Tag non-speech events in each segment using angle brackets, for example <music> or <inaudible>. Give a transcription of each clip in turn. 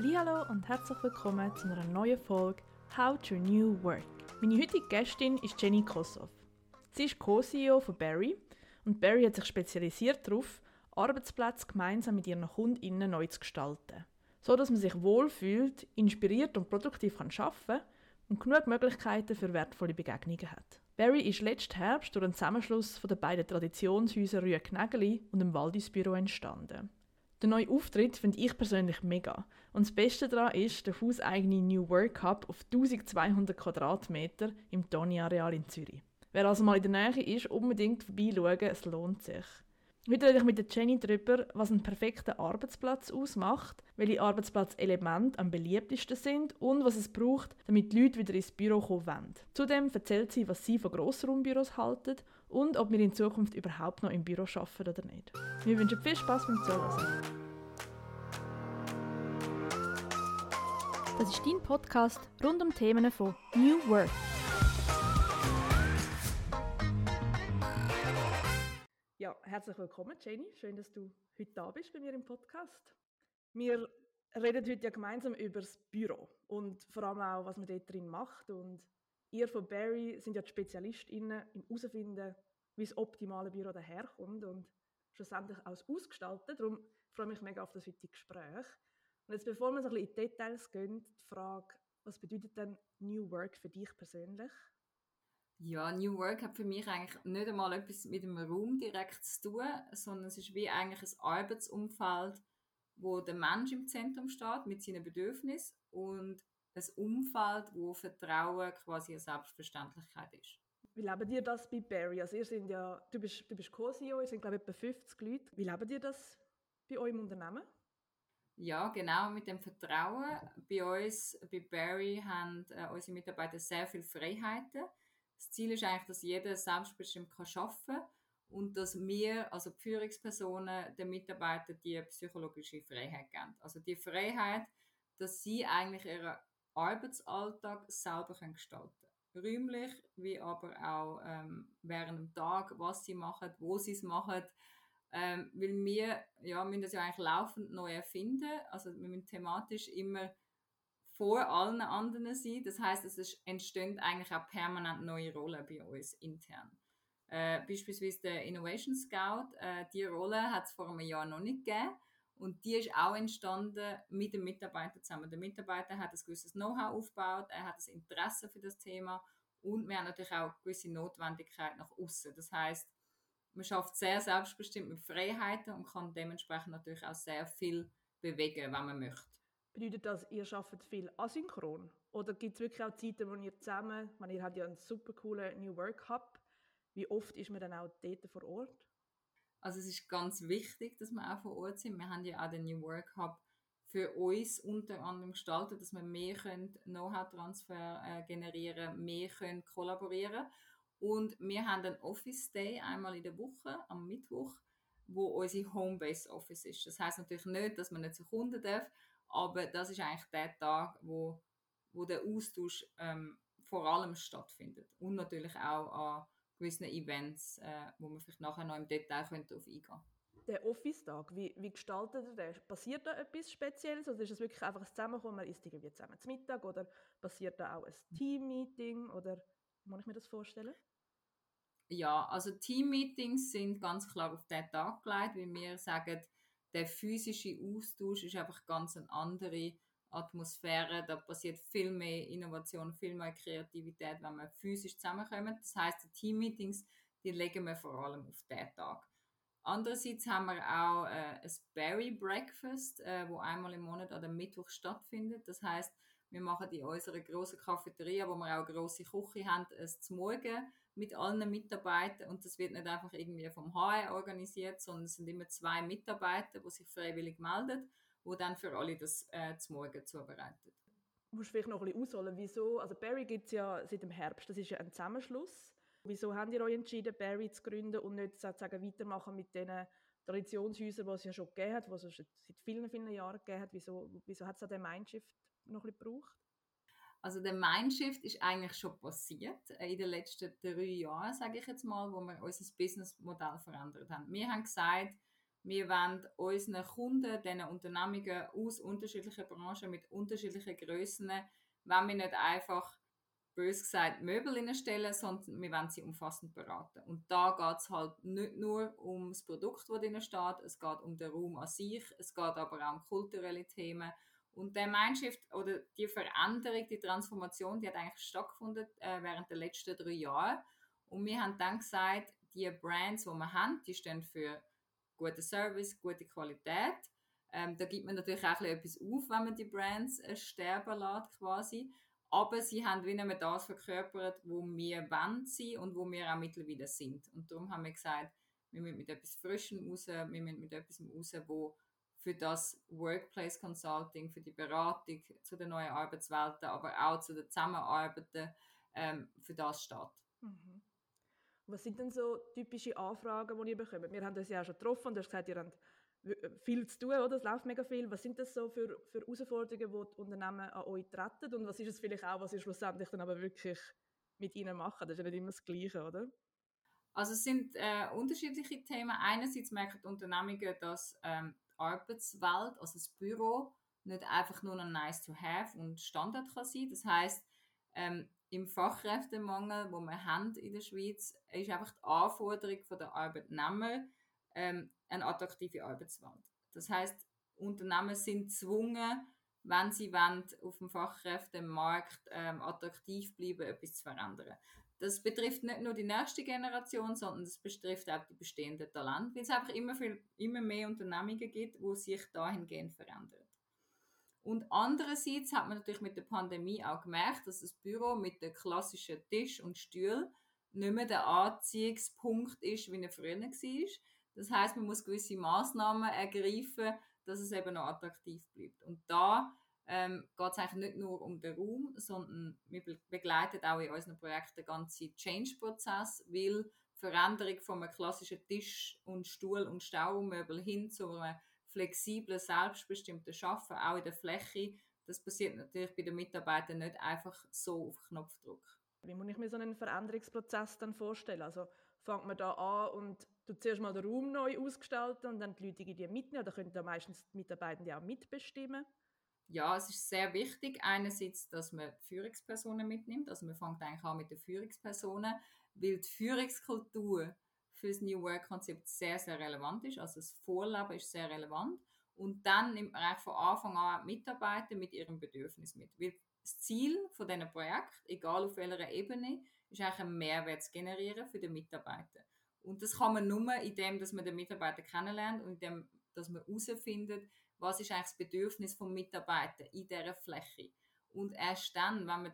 Hallo und herzlich willkommen zu einer neuen Folge How to New Work. Meine heutige Gästin ist Jenny Kossoff. Sie ist Co-CEO von Barry und Barry hat sich spezialisiert darauf, Arbeitsplätze gemeinsam mit ihren KundInnen neu zu gestalten, so dass man sich wohlfühlt, inspiriert und produktiv kann arbeiten und genug Möglichkeiten für wertvolle Begegnungen hat. Barry ist letzten Herbst durch einen Zusammenschluss von den beiden Traditionshäusern Knägeli und dem Waldisbüro entstanden. Der neue Auftritt finde ich persönlich mega. Und das Beste daran ist der hauseigene New Work Hub auf 1200 Quadratmeter im Toni-Areal in Zürich. Wer also mal in der Nähe ist, unbedingt vorbeischauen, es lohnt sich. Heute rede ich mit der Jenny darüber, was einen perfekten Arbeitsplatz ausmacht, welche Arbeitsplatzelemente am beliebtesten sind und was es braucht, damit die Leute wieder ins Büro kommen wollen. Zudem erzählt sie, was sie von Grossraumbüros halten und ob wir in Zukunft überhaupt noch im Büro arbeiten oder nicht. Wir wünschen viel Spaß beim Zuhören. Das ist dein Podcast rund um Themen von New Work. Ja, herzlich willkommen, Jenny. Schön, dass du heute da bist bei mir im Podcast. Wir reden heute ja gemeinsam über das Büro und vor allem auch, was man dort drin macht. Und ihr von Barry sind ja die SpezialistInnen im herausfinden, wie das optimale Büro daherkommt und schlussendlich auch ausgestalten. Darum freue ich mich mega auf das heutige Gespräch. Und jetzt, bevor wir so ein bisschen in die Details gehen, die Frage, was bedeutet denn New Work für dich persönlich? Ja, New Work hat für mich eigentlich nicht einmal etwas mit dem Raum direkt zu tun, sondern es ist wie eigentlich ein Arbeitsumfeld, wo der Mensch im Zentrum steht mit seinen Bedürfnissen und ein Umfeld, wo Vertrauen quasi eine Selbstverständlichkeit ist. Wie lebt ihr das bei Barry? Also ihr sind ja, du bist, du bist Co-CEO, ihr sind glaube ich etwa 50 Leute. Wie lebt ihr das bei euch im Unternehmen? Ja, genau, mit dem Vertrauen. Bei uns, bei Barry, haben äh, unsere Mitarbeiter sehr viele Freiheiten das Ziel ist eigentlich, dass jeder selbstbestimmt arbeiten kann und dass wir, also die Führungspersonen, den Mitarbeitern die psychologische Freiheit geben. Also die Freiheit, dass sie eigentlich ihren Arbeitsalltag selber können. Räumlich, wie aber auch ähm, während dem Tag, was sie machen, wo sie es machen. Ähm, weil wir ja, müssen das ja eigentlich laufend neu erfinden. Also wir müssen thematisch immer vor allen anderen sein. Das heißt, es entstehen eigentlich auch permanent neue Rollen bei uns intern. Äh, beispielsweise der Innovation Scout, äh, die Rolle hat es vor einem Jahr noch nicht gegeben. Und die ist auch entstanden mit dem Mitarbeiter zusammen. Der Mitarbeiter hat ein gewisses Know-how aufgebaut, er hat das Interesse für das Thema und wir haben natürlich auch eine gewisse Notwendigkeit nach außen. Das heißt, man schafft sehr selbstbestimmt mit Freiheiten und kann dementsprechend natürlich auch sehr viel bewegen, wenn man möchte. Bedeutet das, ihr arbeitet viel asynchron? Oder gibt es wirklich auch Zeiten, wo ihr zusammen, meine, ihr habt ja einen super coolen New Work Hub, wie oft ist man dann auch dort vor Ort? Also es ist ganz wichtig, dass wir auch vor Ort sind. Wir haben ja auch den New Work Hub für uns unter anderem gestaltet, dass wir mehr Know-how-Transfer äh, generieren, mehr können kollaborieren und wir haben einen Office Day einmal in der Woche am Mittwoch, wo unsere Homebase Office ist. Das heißt natürlich nicht, dass man nicht zu Kunden darf, aber das ist eigentlich der Tag, wo, wo der Austausch ähm, vor allem stattfindet. Und natürlich auch an gewissen Events, äh, wo man vielleicht nachher noch im Detail könnte auf eingehen Der Office-Tag, wie, wie gestaltet er den? Passiert da etwas Spezielles oder ist es wirklich einfach ein Zusammenkommen, man isst irgendwie zusammen zum Mittag oder passiert da auch ein Team-Meeting oder wie muss ich mir das vorstellen? Ja, also Team-Meetings sind ganz klar auf den Tag gelegt, wie wir sagen, der physische Austausch ist einfach ganz eine andere Atmosphäre. Da passiert viel mehr Innovation, viel mehr Kreativität, wenn wir physisch zusammenkommen. Das heißt, die Teammeetings, die legen wir vor allem auf den Tag. Andererseits haben wir auch äh, ein Berry Breakfast, äh, wo einmal im Monat an Mittwoch stattfindet. Das heißt, wir machen in unserer großen Cafeteria, wo wir auch eine grosse Küche haben, zum Morgen mit allen Mitarbeitern und das wird nicht einfach irgendwie vom HR organisiert, sondern es sind immer zwei Mitarbeiter, die sich freiwillig melden, wo dann für alle das äh, zum Morgen zubereitet. Du musst vielleicht noch ein bisschen ausholen, wieso, also Barry gibt es ja seit dem Herbst, das ist ja ein Zusammenschluss. Wieso habt ihr euch entschieden, Barry zu gründen und nicht sozusagen weitermachen mit den Traditionshäusern, die es ja schon gegeben hat, die es seit vielen, vielen Jahren gegeben hat? Wieso, wieso hat es an dem Mindshift noch ein bisschen gebraucht? Also der Mindshift ist eigentlich schon passiert äh, in den letzten drei Jahren, sage ich jetzt mal, wo wir unser Businessmodell verändert haben. Wir haben gesagt, Wir wollen unseren Kunden, diesen Unternehmungen aus unterschiedlichen Branchen mit unterschiedlichen Grössen, wenn wir nicht einfach bös gesagt Möbel stellen, sondern wir wollen sie umfassend beraten. Und da geht es halt nicht nur um das Produkt, das drin steht, es geht um den Raum an sich, es geht aber auch um kulturelle Themen. Und der Mindshift oder die Veränderung, die Transformation, die hat eigentlich stattgefunden äh, während der letzten drei Jahre. Und wir haben dann gesagt, die Brands, die wir haben, die stehen für guten Service, gute Qualität. Ähm, da gibt man natürlich auch etwas auf, wenn man die Brands äh, sterben lässt, quasi. Aber sie haben wie nicht das verkörpert, wo wir wollen sein und wo wir auch mittlerweile sind. Und darum haben wir gesagt, wir müssen mit etwas Frischem raus, wir müssen mit etwas raus, wo für das Workplace Consulting, für die Beratung zu den neuen Arbeitswelten, aber auch zu den Zusammenarbeiten, ähm, für das steht. Mhm. Was sind denn so typische Anfragen, die ihr bekommt? Wir haben das ja auch schon getroffen und du hast gesagt, ihr habt äh, viel zu tun, oder? Es läuft mega viel. Was sind das so für, für Herausforderungen, die die Unternehmen an euch treten? Und was ist es vielleicht auch, was ihr schlussendlich dann aber wirklich mit ihnen macht? Das ist ja nicht immer das Gleiche, oder? Also es sind äh, unterschiedliche Themen. Einerseits merken die Unternehmungen, dass ähm, die Arbeitswelt, also das Büro, nicht einfach nur ein nice to have und Standard kann sein. Das heißt, ähm, im Fachkräftemangel, wo wir haben in der Schweiz, ist einfach die Anforderung der Arbeitnehmer ähm, eine attraktive Arbeitswelt. Das heißt, Unternehmen sind gezwungen, wenn sie wollen, auf dem Fachkräftemarkt ähm, attraktiv bleiben, etwas zu verändern. Das betrifft nicht nur die nächste Generation, sondern das betrifft auch die bestehenden Talente, weil es einfach immer, viel, immer mehr Unternehmungen gibt, wo sich dahingehend verändern. Und andererseits hat man natürlich mit der Pandemie auch gemerkt, dass das Büro mit dem klassischen Tisch und Stuhl nicht mehr der Anziehungspunkt ist, wie er früher war, das heißt, man muss gewisse Maßnahmen ergreifen, dass es eben noch attraktiv bleibt. Und da ähm, geht es eigentlich nicht nur um den Raum, sondern wir begleiten auch in unseren Projekten den ganzen Change-Prozess, weil Veränderung von einem klassischen Tisch und Stuhl und Staumöbel hin zu einem flexiblen, selbstbestimmten Schaffen, auch in der Fläche, das passiert natürlich bei den Mitarbeitern nicht einfach so auf Knopfdruck. Wie muss ich mir so einen Veränderungsprozess dann vorstellen? Also fängt man da an und du zuerst mal den Raum neu ausgestalten und dann die Leute die mitnehmen. Oder können da meistens die Mitarbeitenden auch mitbestimmen? Ja, es ist sehr wichtig, einerseits, dass man Führungspersonen mitnimmt. Also man fängt eigentlich an mit den Führungspersonen, weil die Führungskultur für das New Work-Konzept sehr, sehr relevant ist. Also das Vorleben ist sehr relevant. Und dann nimmt man eigentlich von Anfang an Mitarbeiter mit ihrem Bedürfnis mit. Weil das Ziel von diesem Projekt, egal auf welcher Ebene, ist eigentlich einen Mehrwert zu generieren für den Mitarbeiter. Und das kann man nur, indem dass man den Mitarbeiter kennenlernt und indem dass man herausfindet, was ist eigentlich das Bedürfnis des Mitarbeiter in dieser Fläche. Und erst dann, wenn man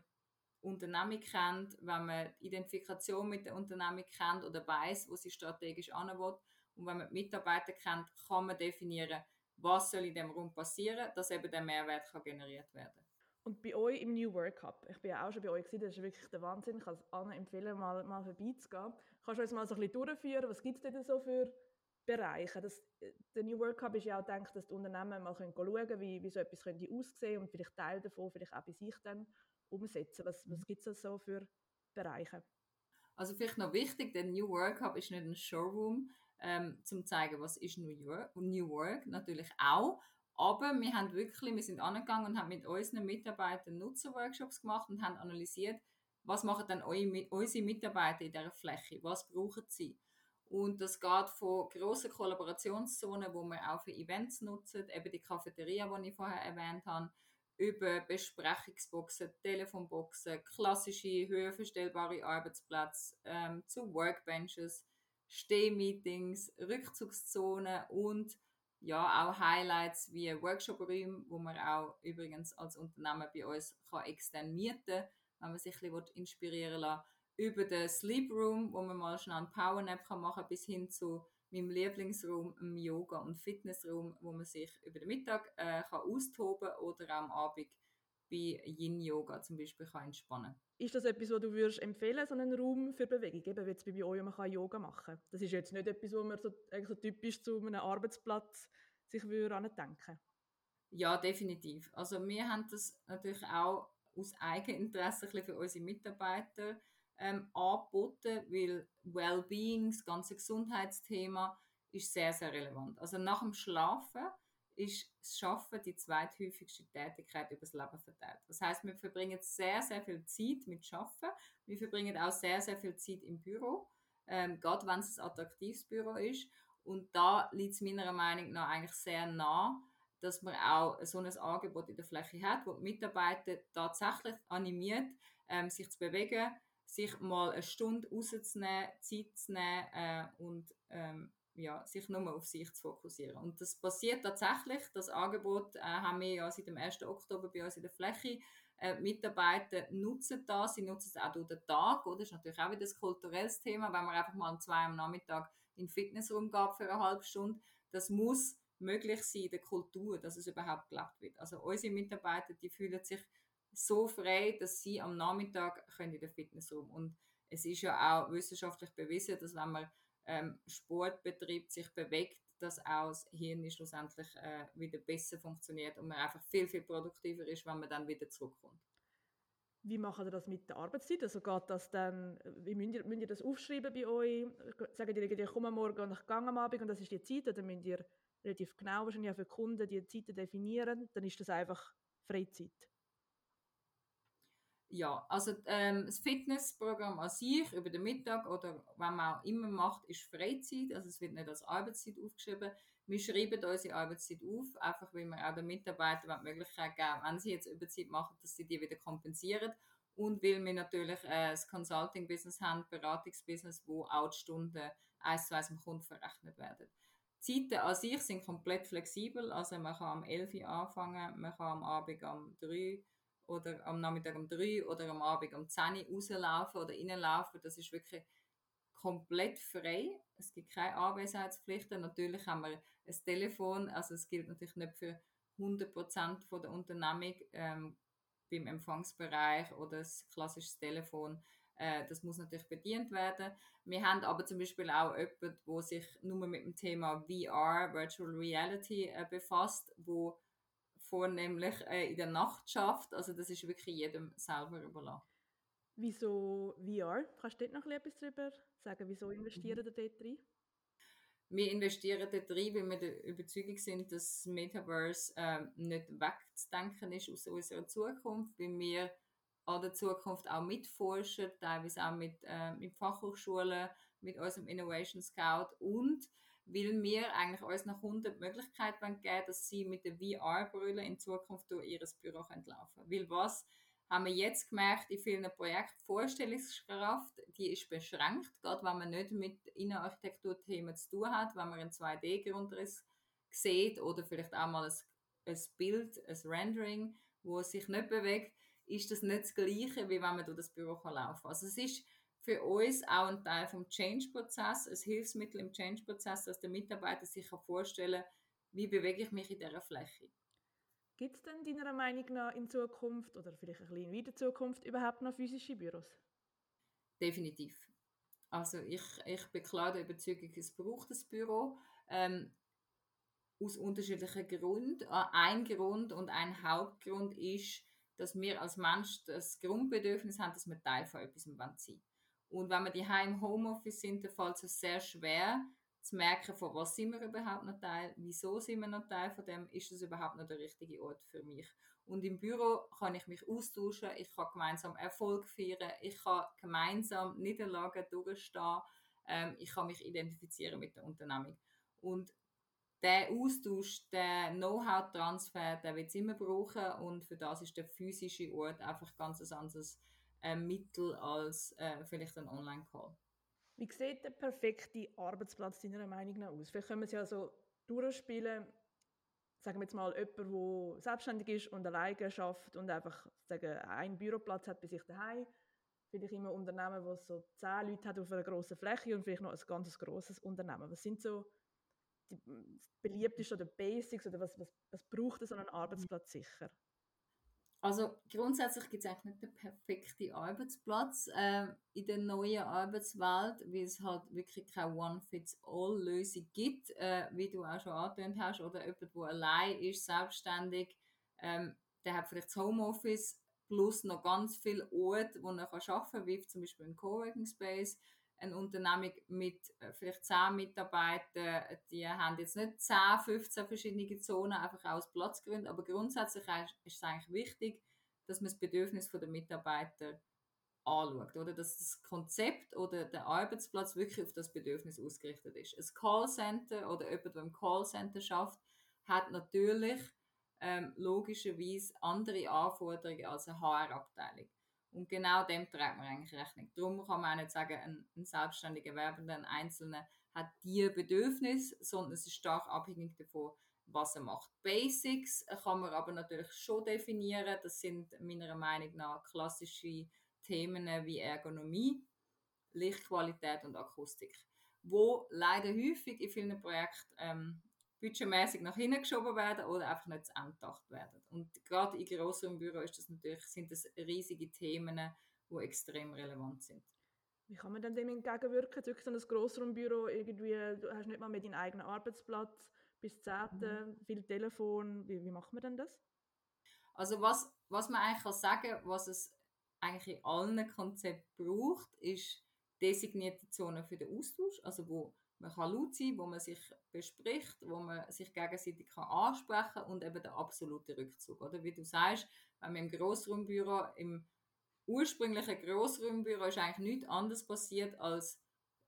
die Unternehmung kennt, wenn man die Identifikation mit der Unternehmung kennt oder weiß, wo sie strategisch anwollt, und wenn man die Mitarbeiter kennt, kann man definieren, was soll in dem Raum passieren, dass eben der Mehrwert kann generiert werden und bei euch im New Work Hub, ich bin ja auch schon bei euch das ist wirklich der Wahnsinn, ich kann es allen empfehlen, mal, mal vorbeizugehen. Kannst du uns mal so ein bisschen durchführen, was gibt es denn so für Bereiche? Das, der New Work Hub ist ja auch gedacht, dass die Unternehmen mal können schauen können, wie, wie so etwas könnte aussehen und vielleicht Teil davon vielleicht auch bei sich dann umsetzen. Was, was mhm. gibt es so für Bereiche? Also vielleicht noch wichtig, der New Work Hub ist nicht ein Showroom, ähm, zum zeigen, was ist New York, New Work, natürlich auch, aber wir haben wirklich, wir sind angegangen und haben mit unseren Mitarbeitern Nutzerworkshops gemacht und haben analysiert, was machen dann unsere Mitarbeiter in dieser Fläche, was brauchen sie. Und das geht von grossen Kollaborationszonen, wo wir auch für Events nutzen, eben die Cafeteria, die ich vorher erwähnt habe, über Besprechungsboxen, Telefonboxen, klassische höherverstellbare Arbeitsplätze, ähm, zu Workbenches, Stehmeetings, Rückzugszonen und ja, auch Highlights wie Workshop-Räume, wo man auch übrigens als Unternehmen bei uns kann extern mieten kann, wenn man sich ein bisschen inspirieren lassen Über den Sleep Room, wo man mal schnell einen Powernap machen kann, bis hin zu meinem Lieblingsraum, einem Yoga- und Fitnessraum, wo man sich über den Mittag äh, kann austoben oder auch am Abend bei Yin-Yoga zum Beispiel kann entspannen Ist das etwas, was du würdest empfehlen, so einen Raum für Bewegung? Eben, wie jetzt bei euch, man kann Yoga machen Das ist jetzt nicht etwas, was man so, so typisch zu einem Arbeitsplatz sich würde denken Ja, definitiv. Also wir haben das natürlich auch aus Eigeninteresse für unsere Mitarbeiter ähm, angeboten, weil Wellbeing, das ganze Gesundheitsthema, ist sehr, sehr relevant. Also nach dem Schlafen ist das Schaffen die zweithäufigste Tätigkeit über das Leben verteilt. Das heißt, wir verbringen sehr, sehr viel Zeit mit Schaffen. Wir verbringen auch sehr, sehr viel Zeit im Büro, ähm, gerade wenn es ein attraktives Büro ist. Und da liegt es meiner Meinung nach eigentlich sehr nah, dass man auch so ein Angebot in der Fläche hat, wo die Mitarbeiter tatsächlich animiert, ähm, sich zu bewegen, sich mal eine Stunde rauszunehmen, Zeit zu nehmen äh, und ähm, ja, sich nur auf sich zu fokussieren. Und das passiert tatsächlich. Das Angebot äh, haben wir ja seit dem 1. Oktober bei uns in der Fläche. Äh, Mitarbeiter nutzen das, sie nutzen es auch durch den Tag. Oder? Das ist natürlich auch wieder ein kulturelles Thema, wenn man einfach mal um zwei am Nachmittag in den Fitnessraum geht für eine halbe Stunde. Das muss möglich sein in der Kultur, dass es überhaupt gelebt wird. Also unsere Mitarbeiter, die fühlen sich so frei, dass sie am Nachmittag können in den Fitnessraum und es ist ja auch wissenschaftlich bewiesen, dass wenn man ähm, Sport betreibt, sich bewegt, dass auch das Hirn schlussendlich äh, wieder besser funktioniert und man einfach viel, viel produktiver ist, wenn man dann wieder zurückkommt. Wie machen ihr das mit der Arbeitszeit? Also geht das dann, wie müsst ihr, müsst ihr das aufschreiben bei euch? Sagen die, ich komme morgen und ich gehe am Abend und das ist die Zeit? Oder müsst ihr relativ genau wahrscheinlich auch für Kunden die Zeiten definieren? Dann ist das einfach Freizeit. Ja, also ähm, das Fitnessprogramm an sich über den Mittag oder wenn man auch immer macht, ist Freizeit. Also es wird nicht als Arbeitszeit aufgeschrieben. Wir schreiben unsere Arbeitszeit auf, einfach weil wir auch den Mitarbeitern die Möglichkeit geben, wenn sie jetzt Überzeit machen, dass sie die wieder kompensieren. Und weil wir natürlich äh, das Consulting-Business haben, Beratungsbusiness, wo auch die Stunden eins zu eins dem Kunden verrechnet werden. Die Zeiten an sich sind komplett flexibel. Also man kann am 11 Uhr anfangen, man kann am Abend um 3 Uhr oder am Nachmittag um 3 oder am Abend um 10 Uhr rauslaufen oder reinlaufen. Das ist wirklich komplett frei. Es gibt keine Anwesenheitspflichten. Natürlich haben wir ein Telefon, also es gilt natürlich nicht für 100% von der Unternehmung ähm, beim Empfangsbereich oder das klassische Telefon. Äh, das muss natürlich bedient werden. Wir haben aber zum Beispiel auch jemanden, der sich nur mit dem Thema VR, Virtual Reality, äh, befasst, wo vornehmlich äh, in der Nacht schafft. Also das ist wirklich jedem selber überlassen. Wieso VR? Kannst du dort noch etwas darüber sagen? Wieso investieren mhm. dort rein? Wir investieren dort rein, weil wir der Überzeugung sind, dass das Metaverse äh, nicht wegzudenken ist aus unserer Zukunft, weil wir an der Zukunft auch mitforschen, teilweise auch mit, äh, mit Fachhochschulen, mit unserem Innovation Scout und weil wir eigentlich unseren Kunden die Möglichkeit geben dass sie mit der VR-Brille in Zukunft durch ihr Büro laufen können. Weil was haben wir jetzt gemerkt in vielen Projekten, Vorstellungskraft, die ist beschränkt, gerade wenn man nicht mit Innenarchitekturthemen zu tun hat, wenn man einen 2D-Grundriss sieht oder vielleicht auch mal ein, ein Bild, ein Rendering, wo sich nicht bewegt, ist das nicht das Gleiche, wie wenn man durch das Büro laufen kann. Also es ist für uns auch ein Teil vom Change-Prozess, ein Hilfsmittel im Change-Prozess, dass der Mitarbeiter sich vorstellen kann, wie bewege ich mich in dieser Fläche. Gibt es denn deiner Meinung nach in Zukunft oder vielleicht ein bisschen in der Zukunft überhaupt noch physische Büros? Definitiv. Also ich, ich bin klar der Überzeugung, es braucht ein Büro. Ähm, aus unterschiedlichen Gründen. Äh, ein Grund und ein Hauptgrund ist, dass wir als Mensch das Grundbedürfnis haben, dass wir Teil von etwas sein wollen. Und wenn wir die im Homeoffice sind, dann fällt es sehr schwer zu merken, von was sind wir überhaupt noch Teil, wieso sind wir noch Teil von dem, ist das überhaupt noch der richtige Ort für mich. Und im Büro kann ich mich austauschen, ich kann gemeinsam Erfolg feiern, ich kann gemeinsam Niederlagen durchstehen, ähm, ich kann mich identifizieren mit der Unternehmung. Und der Austausch, der Know-how-Transfer, der wird es immer brauchen und für das ist der physische Ort einfach ganz ein äh, Mittel als äh, vielleicht ein Online-Call. Wie sieht der perfekte Arbeitsplatz deiner Meinung nach aus? Vielleicht können wir es ja so durchspielen, sagen wir jetzt mal, jemand, der selbstständig ist und alleine schafft und einfach sagen, einen Büroplatz hat bei sich daheim. Vielleicht immer Unternehmen, das so zehn Leute hat auf einer grossen Fläche und vielleicht noch ein ganz grosses Unternehmen. Was sind so die beliebtesten oder Basics oder was, was, was braucht so einen Arbeitsplatz sicher? Also grundsätzlich gibt es eigentlich nicht den perfekten Arbeitsplatz äh, in der neuen Arbeitswelt, weil es halt wirklich keine One-Fits-All-Lösung gibt, äh, wie du auch schon angetönt hast, oder jemand, der allein ist, selbstständig, ähm, der hat vielleicht das Homeoffice plus noch ganz viele Orte, wo er arbeiten kann, wie zum Beispiel ein Coworking Space. Eine Unternehmung mit äh, vielleicht 10 Mitarbeitern, die haben jetzt nicht 10, 15 verschiedene Zonen, einfach aus Platzgründen, aber grundsätzlich ist es eigentlich wichtig, dass man das Bedürfnis der Mitarbeiter anschaut, oder? Dass das Konzept oder der Arbeitsplatz wirklich auf das Bedürfnis ausgerichtet ist. Ein Callcenter oder jemand, der im Callcenter schafft, hat natürlich ähm, logischerweise andere Anforderungen als eine HR-Abteilung. Und genau dem trägt man eigentlich Rechnung. Darum kann man auch nicht sagen, ein, ein selbstständiger Werbender, ein Einzelner hat die Bedürfnis, sondern es ist stark abhängig davon, was er macht. Basics kann man aber natürlich schon definieren. Das sind meiner Meinung nach klassische Themen wie Ergonomie, Lichtqualität und Akustik, wo leider häufig in vielen Projekten ähm, budgetmäßig nach hinten geschoben werden oder einfach nicht zu Ende gedacht werden. Und gerade in größeren Büros ist das natürlich, sind das riesige Themen, die extrem relevant sind. Wie kann man denn dem entgegenwirken? Wirklich so ein Grossraumbüro, irgendwie, du hast nicht mal mehr deinen eigenen Arbeitsplatz, bis 10. Mhm. viel Telefon. Wie, wie macht man denn das? Also was, was man eigentlich kann sagen, was es eigentlich in allen Konzepten braucht, ist designierte Zonen für den Austausch, also wo man kann laut sein, wo man sich bespricht, wo man sich gegenseitig kann ansprechen und eben der absolute Rückzug. Oder wie du sagst, wenn man im Grossraumbüro, im ursprünglichen Grossraumbüro ist eigentlich nichts anderes passiert, als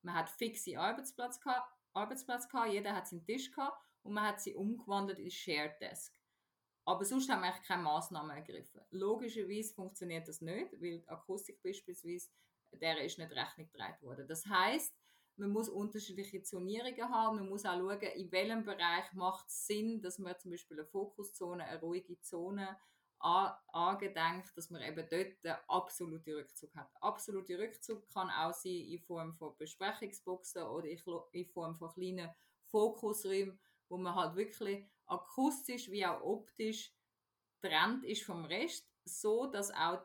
man hat fixe Arbeitsplätze gehabt, Arbeitsplatz gehabt, jeder hat seinen Tisch gehabt und man hat sie umgewandelt in Shared Desk. Aber sonst haben wir eigentlich keine Massnahmen ergriffen. Logischerweise funktioniert das nicht, weil die Akustik beispielsweise, der ist nicht Rechnung getragen worden. Das heißt, man muss unterschiedliche Zonierungen haben, man muss auch schauen, in welchem Bereich macht es Sinn, dass man zum Beispiel eine Fokuszone, eine ruhige Zone angedenkt, dass man eben dort absoluten Rückzug hat. Absoluter Rückzug kann auch sein in Form von Besprechungsboxen oder in Form von kleinen Fokusräumen, wo man halt wirklich akustisch wie auch optisch trennt ist vom Rest, so dass auch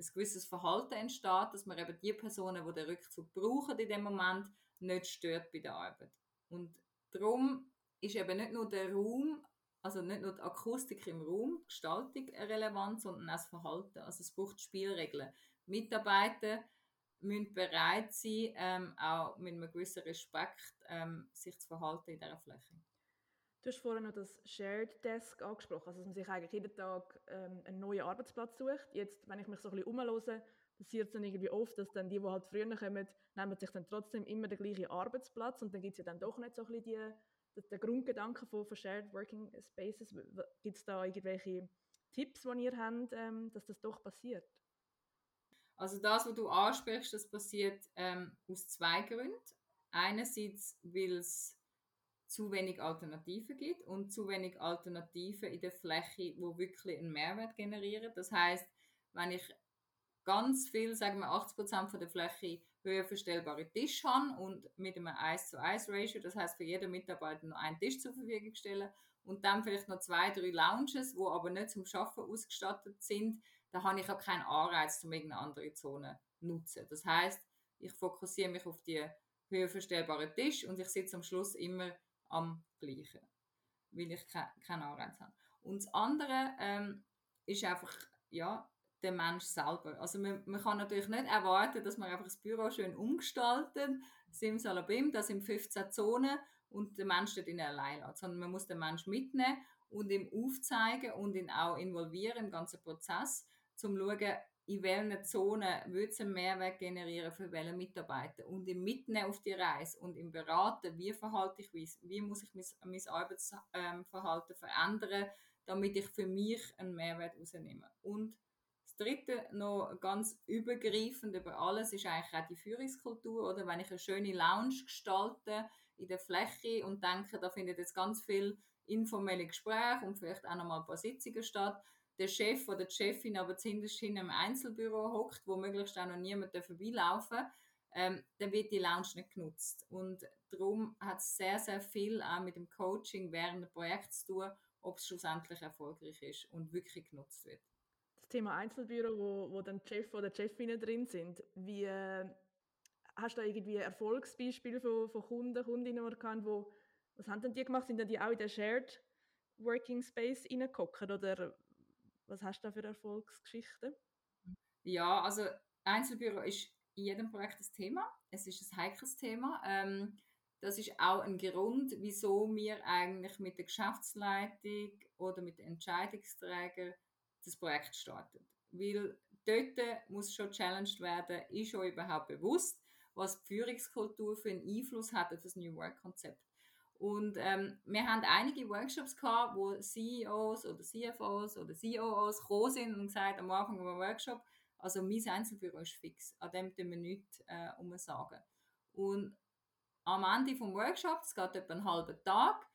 ein gewisses Verhalten entsteht, dass man eben die Personen, die den Rückzug brauchen in dem Moment, nicht stört bei der Arbeit. Und darum ist eben nicht nur der Raum, also nicht nur die Akustik im Raum, Gestaltung relevant, sondern auch das Verhalten. Also es braucht Spielregeln. Mitarbeiter müssen bereit sein, ähm, auch mit einem gewissen Respekt ähm, sich zu verhalten in dieser Fläche. Du hast vorhin noch das Shared Desk angesprochen, also dass man sich eigentlich jeden Tag ähm, einen neuen Arbeitsplatz sucht. Jetzt, wenn ich mich so ein bisschen umhöre, passiert es dann irgendwie oft, dass dann die, die halt früher kommen, nehmen sich dann trotzdem immer den gleichen Arbeitsplatz und dann gibt es ja dann doch nicht so ein bisschen die, der Grundgedanke von, von Shared Working Spaces. Gibt es da irgendwelche Tipps, die ihr habt, ähm, dass das doch passiert? Also das, was du ansprichst, das passiert ähm, aus zwei Gründen. Einerseits, weil es zu wenig Alternativen gibt und zu wenig Alternativen in der Fläche, wo wirklich einen Mehrwert generieren. Das heißt, wenn ich ganz viel, sagen wir 80% von der Fläche höher verstellbare Tisch habe und mit einem 1 zu 1 Ratio, das heißt für jeden Mitarbeiter noch einen Tisch zur Verfügung stellen und dann vielleicht noch zwei, drei Lounges, wo aber nicht zum Schaffen ausgestattet sind, da habe ich auch keinen Anreiz, um irgendeine andere Zone zu nutzen. Das heißt, ich fokussiere mich auf die höher verstellbaren Tisch und ich sitze am Schluss immer am gleichen, weil ich keinen Anreiz habe. Und das andere ähm, ist einfach, ja, der Mensch selber. Also man, man, kann natürlich nicht erwarten, dass man einfach das Büro schön umgestaltet, simsalabim, das sind 15 Zonen und der Mensch dort in allein lässt, sondern man muss den Mensch mitnehmen und ihm aufzeigen und ihn auch involvieren im ganzen Prozess, um zu schauen, in welchen Zonen wird es einen Mehrwert generieren für welche Mitarbeiter und ihn mitnehmen auf die Reise und ihm beraten, wie verhalte ich mich, wie muss ich mein, mein Arbeitsverhalten verändern, damit ich für mich einen Mehrwert rausnehme. Und das Dritte, noch ganz übergreifend über alles, ist eigentlich auch die Führungskultur, oder wenn ich eine schöne Lounge gestalte in der Fläche und denke, da findet jetzt ganz viel informelle Gespräche und vielleicht auch noch mal ein paar Sitzungen statt, der Chef oder die Chefin aber zuhinterst in einem Einzelbüro hockt, wo möglichst auch noch niemand vorbeilaufen ähm, dann wird die Lounge nicht genutzt. Und darum hat es sehr, sehr viel auch mit dem Coaching während des Projekts zu tun, ob es schlussendlich erfolgreich ist und wirklich genutzt wird. Das Thema Einzelbüro, wo, wo dann Chef oder Chefinnen drin sind, wie äh, hast du da irgendwie Erfolgsbeispiele von, von Kunden, Kundinnen erkannt, wo was haben denn die gemacht? Sind denn die auch in den Shared Working Space reingekommen oder was hast du da für Erfolgsgeschichten? Ja, also Einzelbüro ist in jedem Projekt ein Thema. Es ist ein heikles Thema. Ähm, das ist auch ein Grund, wieso wir eigentlich mit der Geschäftsleitung oder mit den Entscheidungsträgern das Projekt starten. Weil dort muss schon challenged werden, ist euch überhaupt bewusst, was die Führungskultur für einen Einfluss hat auf das New Work-Konzept. Und ähm, wir haben einige Workshops gehabt, wo CEOs oder CFOs oder COOs gekommen sind und gesagt am Anfang vom Workshop, also mein Einzelbüro ist fix, an dem tun wir nichts äh, sagen. Und am Ende des Workshops, es geht etwa einen halben Tag,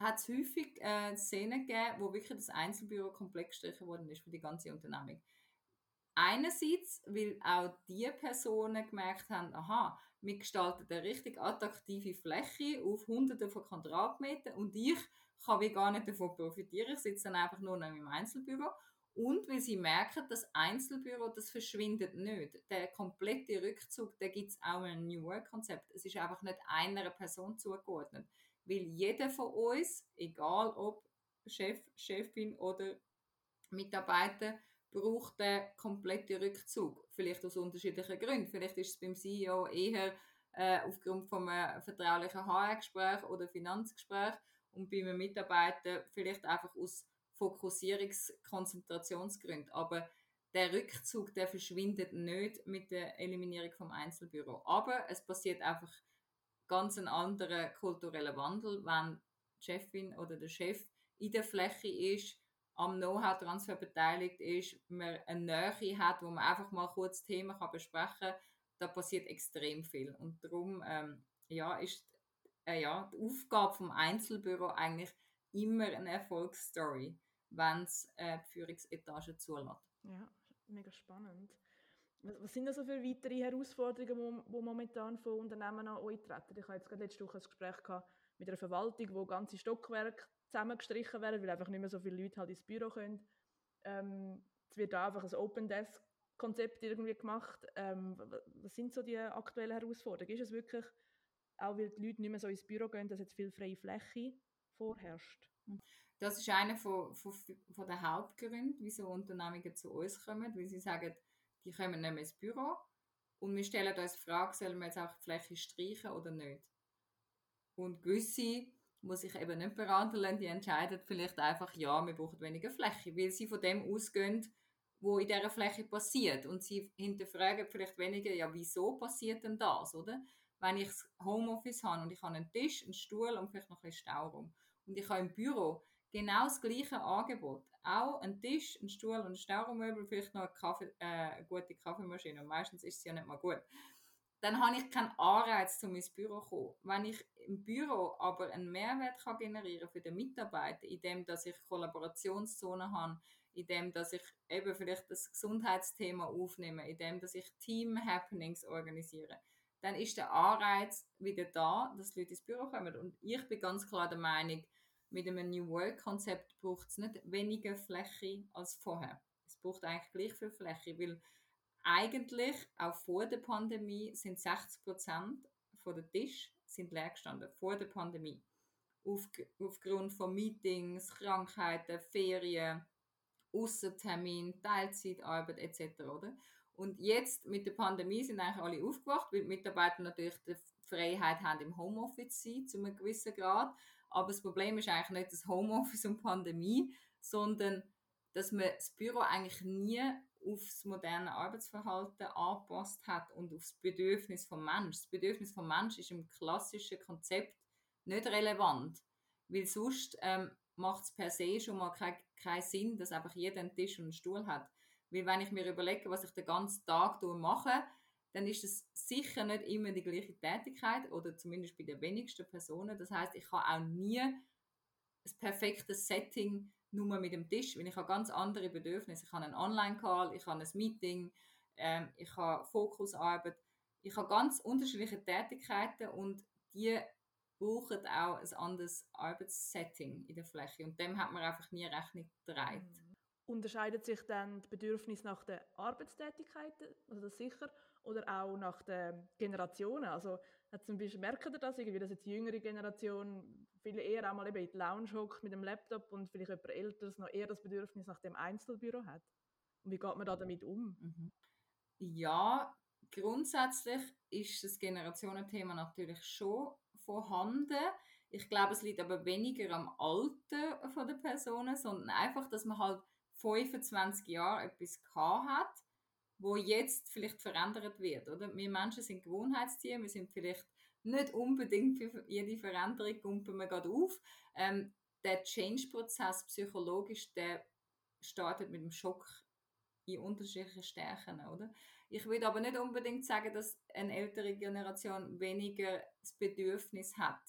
hat es häufig äh, Szenen gegeben, wo wirklich das Einzelbüro komplett gestrichen worden ist für die ganze Unternehmung. Einerseits, weil auch die Personen gemerkt haben, aha, wir gestalten eine richtig attraktive Fläche auf hunderte von Quadratmetern und ich kann wie gar nicht davon profitieren. Ich sitze dann einfach nur noch im Einzelbüro. Und weil sie merken, das Einzelbüro, das verschwindet nicht. Der komplette Rückzug, da gibt es auch ein New Work-Konzept. Es ist einfach nicht einer Person zugeordnet. Weil jeder von uns, egal ob Chef, Chefin oder Mitarbeiter, braucht den kompletten Rückzug. Vielleicht aus unterschiedlichen Gründen. Vielleicht ist es beim CEO eher äh, aufgrund von einem vertraulichen HR-Gespräch oder Finanzgespräch und bei einem Mitarbeiter vielleicht einfach aus Fokussierungs-, Konzentrationsgründen. Aber der Rückzug, der verschwindet nicht mit der Eliminierung vom Einzelbüro. Aber es passiert einfach ganz ein anderer kultureller Wandel, wenn die Chefin oder der Chef in der Fläche ist, am Know-how-Transfer beteiligt ist, man eine Nähe hat, wo man einfach mal kurz Themen kann besprechen kann, da passiert extrem viel. Und darum ähm, ja, ist äh, ja, die Aufgabe vom Einzelbüro eigentlich immer eine Erfolgsstory wenn es äh, die Führungsetage zulässt. Ja, mega spannend. Was sind also für weitere Herausforderungen, die momentan von Unternehmen an euch treten? Ich hatte jetzt gerade letzte Woche ein Gespräch mit einer Verwaltung, wo ganze Stockwerke zusammengestrichen werden, weil einfach nicht mehr so viele Leute halt ins Büro können. Ähm, es wird da einfach ein Open Desk Konzept irgendwie gemacht. Ähm, was sind so die aktuellen Herausforderungen? Ist es wirklich, auch weil die Leute nicht mehr so ins Büro gehen, dass jetzt viel freie Fläche vorherrscht? Das ist einer von, von, von den Hauptgründen, wieso Unternehmungen zu uns kommen, weil sie sagen, die kommen nicht mehr ins Büro und wir stellen uns die Frage, sollen wir jetzt auch die Fläche streichen oder nicht? Und gewisse muss ich eben nicht lassen, die entscheiden vielleicht einfach, ja, wir brauchen weniger Fläche, weil sie von dem ausgehen, wo in dieser Fläche passiert. Und sie hinterfragen vielleicht weniger, ja, wieso passiert denn das, oder? Wenn ich Homeoffice habe und ich habe einen Tisch, einen Stuhl und vielleicht noch ein bisschen Stauraum und ich habe im Büro genau das gleiche Angebot. Auch ein Tisch, ein Stuhl und ein Stauraummöbel, vielleicht noch eine, Kaffee, äh, eine gute Kaffeemaschine. Und meistens ist sie ja nicht mal gut. Dann habe ich keinen Anreiz, um ins Büro zu kommen. Wenn ich im Büro aber einen Mehrwert kann generieren für den Mitarbeiter, indem dass ich Kollaborationszonen habe, indem dass ich eben vielleicht das Gesundheitsthema aufnehme, indem dass ich Team-Happenings organisiere, dann ist der Anreiz wieder da, dass die Leute ins Büro kommen. Und ich bin ganz klar der Meinung, mit einem New Work-Konzept braucht es nicht weniger Fläche als vorher. Es braucht eigentlich gleich viel Fläche, weil eigentlich auch vor der Pandemie sind 60 Prozent der Tisch sind leer gestanden vor der Pandemie Auf, aufgrund von Meetings, Krankheiten, Ferien, Aussertermin, Teilzeitarbeit etc. Oder? Und jetzt mit der Pandemie sind eigentlich alle aufgewacht, weil die Mitarbeiter natürlich die Freiheit haben, im Homeoffice zu sein, zu einem gewissen Grad. Aber das Problem ist eigentlich nicht das Homeoffice und Pandemie, sondern dass man das Büro eigentlich nie aufs moderne Arbeitsverhalten angepasst hat und aufs Bedürfnis vom Mensch. Das Bedürfnis vom Mensch ist im klassischen Konzept nicht relevant, weil sonst ähm, macht es per se schon mal keinen kein Sinn, dass einfach jeder einen Tisch und einen Stuhl hat. Weil wenn ich mir überlege, was ich den ganzen Tag mache, dann ist es sicher nicht immer die gleiche Tätigkeit oder zumindest bei den wenigsten Personen. Das heißt, ich habe auch nie das perfekte Setting nur mit dem Tisch, weil ich habe ganz andere Bedürfnisse. Ich habe einen Online-Call, ich habe ein Meeting, ähm, ich habe Fokusarbeit, ich habe ganz unterschiedliche Tätigkeiten und die brauchen auch ein anderes Arbeitssetting in der Fläche und dem hat man einfach nie Rechnung getragen. Mhm. Unterscheidet sich dann das Bedürfnis nach den Arbeitstätigkeiten, also das sicher, oder auch nach den Generationen. Also zum Beispiel merken ihr das irgendwie, dass jetzt die jüngere Generation viele eher auch mal eben in die Lounge hockt mit dem Laptop und vielleicht jemand Älteres noch eher das Bedürfnis nach dem Einzelbüro hat. Und wie geht man da damit um? Mhm. Ja, grundsätzlich ist das Generationenthema natürlich schon vorhanden. Ich glaube, es liegt aber weniger am Alter der Personen, sondern einfach, dass man halt 25 Jahre etwas gehabt hat, wo jetzt vielleicht verändert wird, oder? Wir Menschen sind Gewohnheitstiere, wir sind vielleicht nicht unbedingt für jede Veränderung kumpen wir gerade auf. Ähm, der Change-Prozess psychologisch, der startet mit dem Schock in unterschiedlichen Stärken, oder? Ich würde aber nicht unbedingt sagen, dass eine ältere Generation weniger das Bedürfnis hat.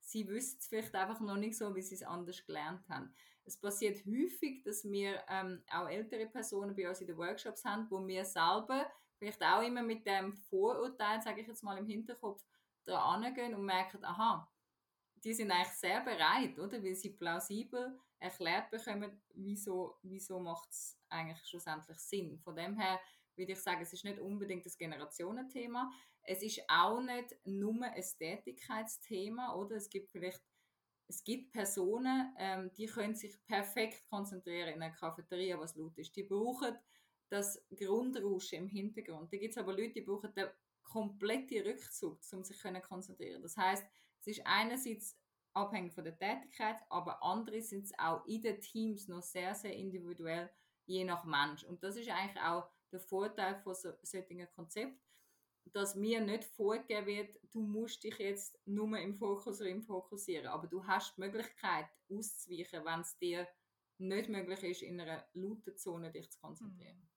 Sie wissen es vielleicht einfach noch nicht so, wie sie es anders gelernt haben. Es passiert häufig, dass wir ähm, auch ältere Personen bei uns in den Workshops haben, wo wir selber vielleicht auch immer mit dem Vorurteil, sage ich jetzt mal im Hinterkopf, da gehen und merken, aha, die sind eigentlich sehr bereit, oder? Weil sie plausibel erklärt bekommen, wieso, wieso macht es eigentlich schlussendlich Sinn. Von dem her würde ich sagen, es ist nicht unbedingt das Generationenthema. Es ist auch nicht nur ein Tätigkeitsthema, oder? Es gibt vielleicht, es gibt Personen, ähm, die können sich perfekt konzentrieren in einer Cafeteria, was laut ist. Die brauchen das Grundrauschen im Hintergrund. Da gibt es aber Leute, die brauchen den kompletten Rückzug, um sich zu konzentrieren. Das heißt, es ist einerseits abhängig von der Tätigkeit, aber andererseits auch in den Teams noch sehr, sehr individuell, je nach Mensch. Und das ist eigentlich auch der Vorteil von so, solchen Konzept, dass mir nicht vorgegeben wird, du musst dich jetzt nur im Fokus oder im Fokussieren, aber du hast die Möglichkeit auszuweichen, wenn es dir nicht möglich ist, in einer lauten Zone dich zu konzentrieren. Mhm.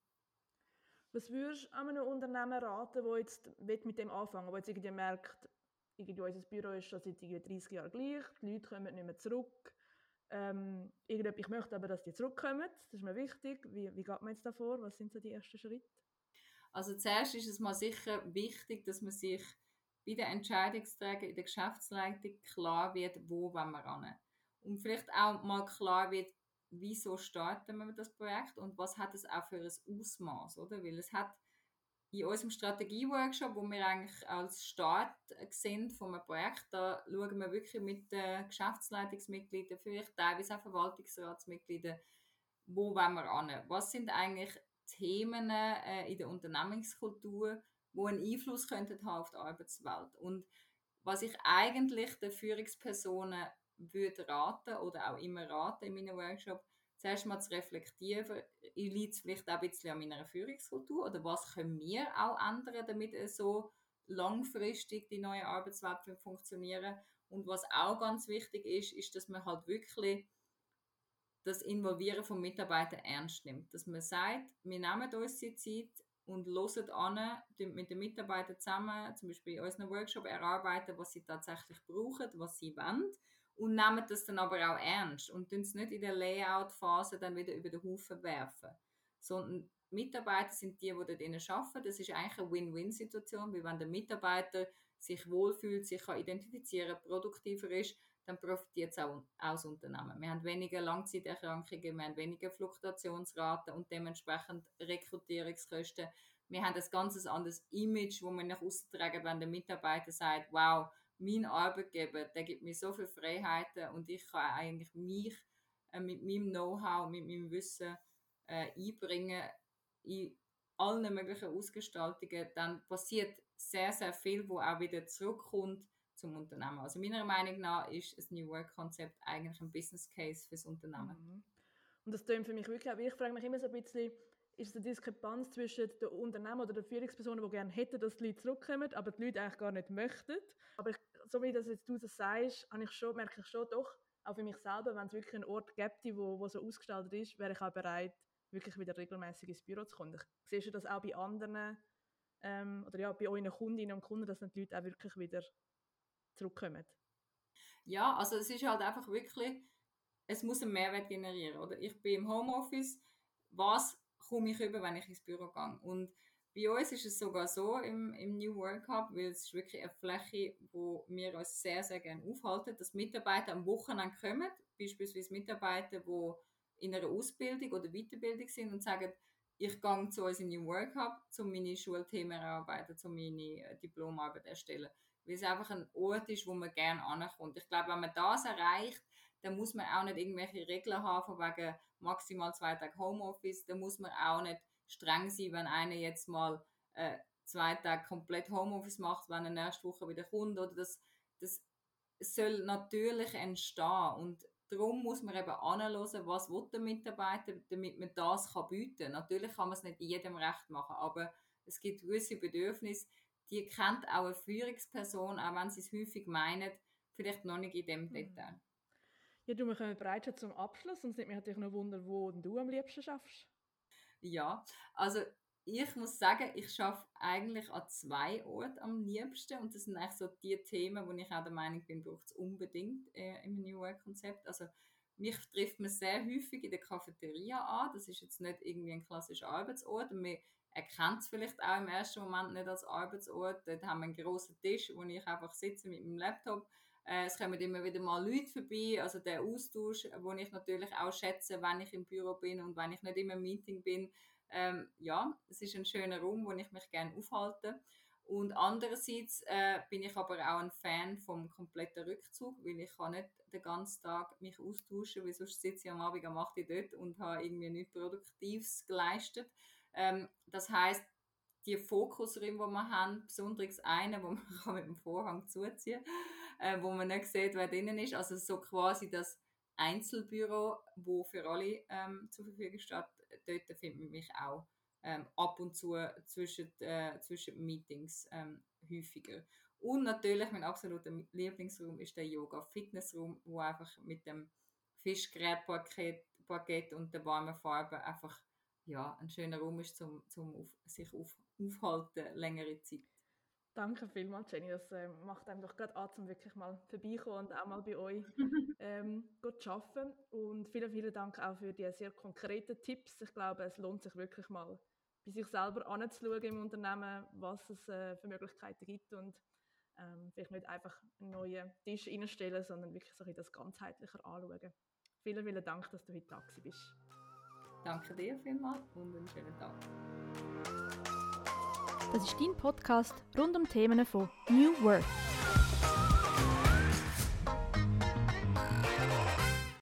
Was würdest du einem Unternehmen raten, der jetzt mit dem anfangen will, jetzt irgendwie merkt, irgendwie unser Büro ist schon seit 30 Jahren gleich, die Leute kommen nicht mehr zurück, ähm, ich möchte aber, dass die zurückkommen. Das ist mir wichtig. Wie, wie geht man jetzt davor? Was sind so die ersten Schritte? Also zuerst ist es mal sicher wichtig, dass man sich bei den Entscheidungsträgern in der Geschäftsleitung klar wird, wo wollen wir ran. Und vielleicht auch mal klar wird, wieso starten wir das Projekt und was hat es auch für ein Ausmaß, oder? Weil es hat in unserem Strategieworkshop, wo wir eigentlich als Start sind von einem Projekt, da schauen wir wirklich mit den Geschäftsleitungsmitgliedern, vielleicht teilweise auch Verwaltungsratsmitgliedern, wo wollen wir an? Was sind eigentlich Themen äh, in der Unternehmenskultur, wo einen Einfluss könnten haben auf die Arbeitswelt? Und was ich eigentlich den Führungspersonen würde raten oder auch immer raten in meinem Workshop, zuerst mal zu reflektieren, liegt es vielleicht auch ein bisschen an meiner Führungskultur oder was können wir auch ändern, damit so langfristig die neue Arbeitswelt funktionieren. Und was auch ganz wichtig ist, ist, dass man halt wirklich das Involvieren von Mitarbeitern ernst nimmt. Dass man sagt, wir nehmen uns die Zeit und hören an, mit den Mitarbeitern zusammen, zum Beispiel in unserem Workshop erarbeiten, was sie tatsächlich brauchen, was sie wollen und nehmen das dann aber auch ernst und tun es nicht in der Layout-Phase dann wieder über den Haufen werfen. Sondern Mitarbeiter sind die, die dort arbeiten. Das ist eigentlich eine Win-Win-Situation, weil wenn der Mitarbeiter sich wohlfühlt, sich kann identifizieren, produktiver ist, dann profitiert es auch, das Unternehmen. Wir haben weniger Langzeiterkrankungen, wir haben weniger Fluktuationsraten und dementsprechend Rekrutierungskosten. Wir haben ein ganz anderes Image, wo wir nach außen tragen, wenn der Mitarbeiter sagt, wow, mein Arbeitgeber, der gibt mir so viele Freiheiten und ich kann eigentlich mich äh, mit meinem Know-how, mit meinem Wissen äh, einbringen in allen möglichen Ausgestaltungen, dann passiert sehr, sehr viel, wo auch wieder zurückkommt zum Unternehmen. Also meiner Meinung nach ist das New Work Konzept eigentlich ein Business Case fürs Unternehmen. Mhm. Und das klingt für mich wirklich auch, ich frage mich immer so ein bisschen, ist es eine Diskrepanz zwischen den Unternehmen oder den Führungspersonen, die gerne hätten, dass die Leute zurückkommen, aber die Leute eigentlich gar nicht möchten. Aber ich, so wie das jetzt du das sagst, ich schon, merke ich schon doch, auch für mich selber, wenn es wirklich einen Ort gibt, wo, wo so ausgestaltet ist, wäre ich auch bereit, wirklich wieder regelmäßig ins Büro zu kommen. Ich sehe das auch bei anderen ähm, oder ja, bei euren Kundinnen und Kunden, dass die Leute auch wirklich wieder zurückkommen. Ja, also es ist halt einfach wirklich, es muss einen Mehrwert generieren. Oder? Ich bin im Homeoffice, was komme ich über, wenn ich ins Büro gehe. Und bei uns ist es sogar so im, im New Work Hub, weil es ist wirklich eine Fläche, wo wir uns sehr, sehr gerne aufhalten, dass Mitarbeiter am Wochenende kommen, beispielsweise Mitarbeiter, die in einer Ausbildung oder Weiterbildung sind und sagen, ich gehe zu uns in New Work Hub, um meine Schulthemen erarbeiten, um meine äh, Diplomarbeit erstellen. Weil es einfach ein Ort ist, wo man gerne ankommt. Ich glaube, wenn man das erreicht, dann muss man auch nicht irgendwelche Regeln haben, von wegen maximal zwei Tage Homeoffice. Da muss man auch nicht streng sein, wenn einer jetzt mal äh, zwei Tage komplett Homeoffice macht, wenn er nächste Woche wieder kommt. Oder das, das soll natürlich entstehen. Und darum muss man eben anhören, was der Mitarbeiter, damit man das kann bieten kann. Natürlich kann man es nicht jedem recht machen, aber es gibt gewisse Bedürfnisse, die kennt auch eine Führungsperson, auch wenn sie es häufig meinen, vielleicht noch nicht in dem mhm. Detail. Ja, du, wir kommen bereits zum Abschluss und es nimmt mich natürlich noch Wunder, wo du am liebsten schaffst. Ja, also ich muss sagen, ich schaffe eigentlich an zwei Orten am liebsten und das sind eigentlich so die Themen, wo ich auch der Meinung bin, braucht es unbedingt äh, im New Work Konzept. Also mich trifft man sehr häufig in der Cafeteria an. Das ist jetzt nicht irgendwie ein klassischer Arbeitsort. Man erkennt es vielleicht auch im ersten Moment nicht als Arbeitsort. Dort haben wir einen grossen Tisch, wo ich einfach sitze mit meinem Laptop. Äh, es kommen immer wieder mal Leute vorbei. Also der Austausch, den ich natürlich auch schätze, wenn ich im Büro bin und wenn ich nicht immer im Meeting bin ähm, ja, es ist ein schöner Raum, wo ich mich gerne aufhalte. Und andererseits äh, bin ich aber auch ein Fan vom kompletten Rückzug, weil ich kann nicht den ganzen Tag mich austauschen, weil sonst sitze ich am Abend um 8 Uhr dort und habe irgendwie nichts Produktives geleistet. Ähm, das heißt, die Fokusräume, die wir haben, besonders einen, wo <laughs> man mit dem Vorhang zuziehen kann, äh, wo man nicht sieht, wer drinnen ist, also so quasi das Einzelbüro, wo für alle ähm, zur Verfügung steht, dort findet man mich auch ähm, ab und zu zwischen, äh, zwischen Meetings ähm, häufiger. Und natürlich mein absoluter Lieblingsraum ist der Yoga-Fitnessraum, wo einfach mit dem Fischgerätpaket und der warmen Farbe einfach ja, ein schöner Raum ist, um zum auf, sich auf, aufhalten längere Zeit. Danke vielmals, Jenny. Das äh, macht einem doch gerade an, um wirklich mal vorbeikommen und auch mal bei euch <laughs> ähm, zu arbeiten. Und vielen, vielen Dank auch für die sehr konkreten Tipps. Ich glaube, es lohnt sich wirklich mal, bei sich selber anzuschauen im Unternehmen, was es äh, für Möglichkeiten gibt und ähm, vielleicht nicht einfach einen neuen Tisch reinstellen, sondern wirklich so das ganzheitlicher anschauen. Vielen, vielen Dank, dass du heute da bist. Danke dir vielmals und einen schönen Tag. Das ist dein Podcast rund um Themen von New Work.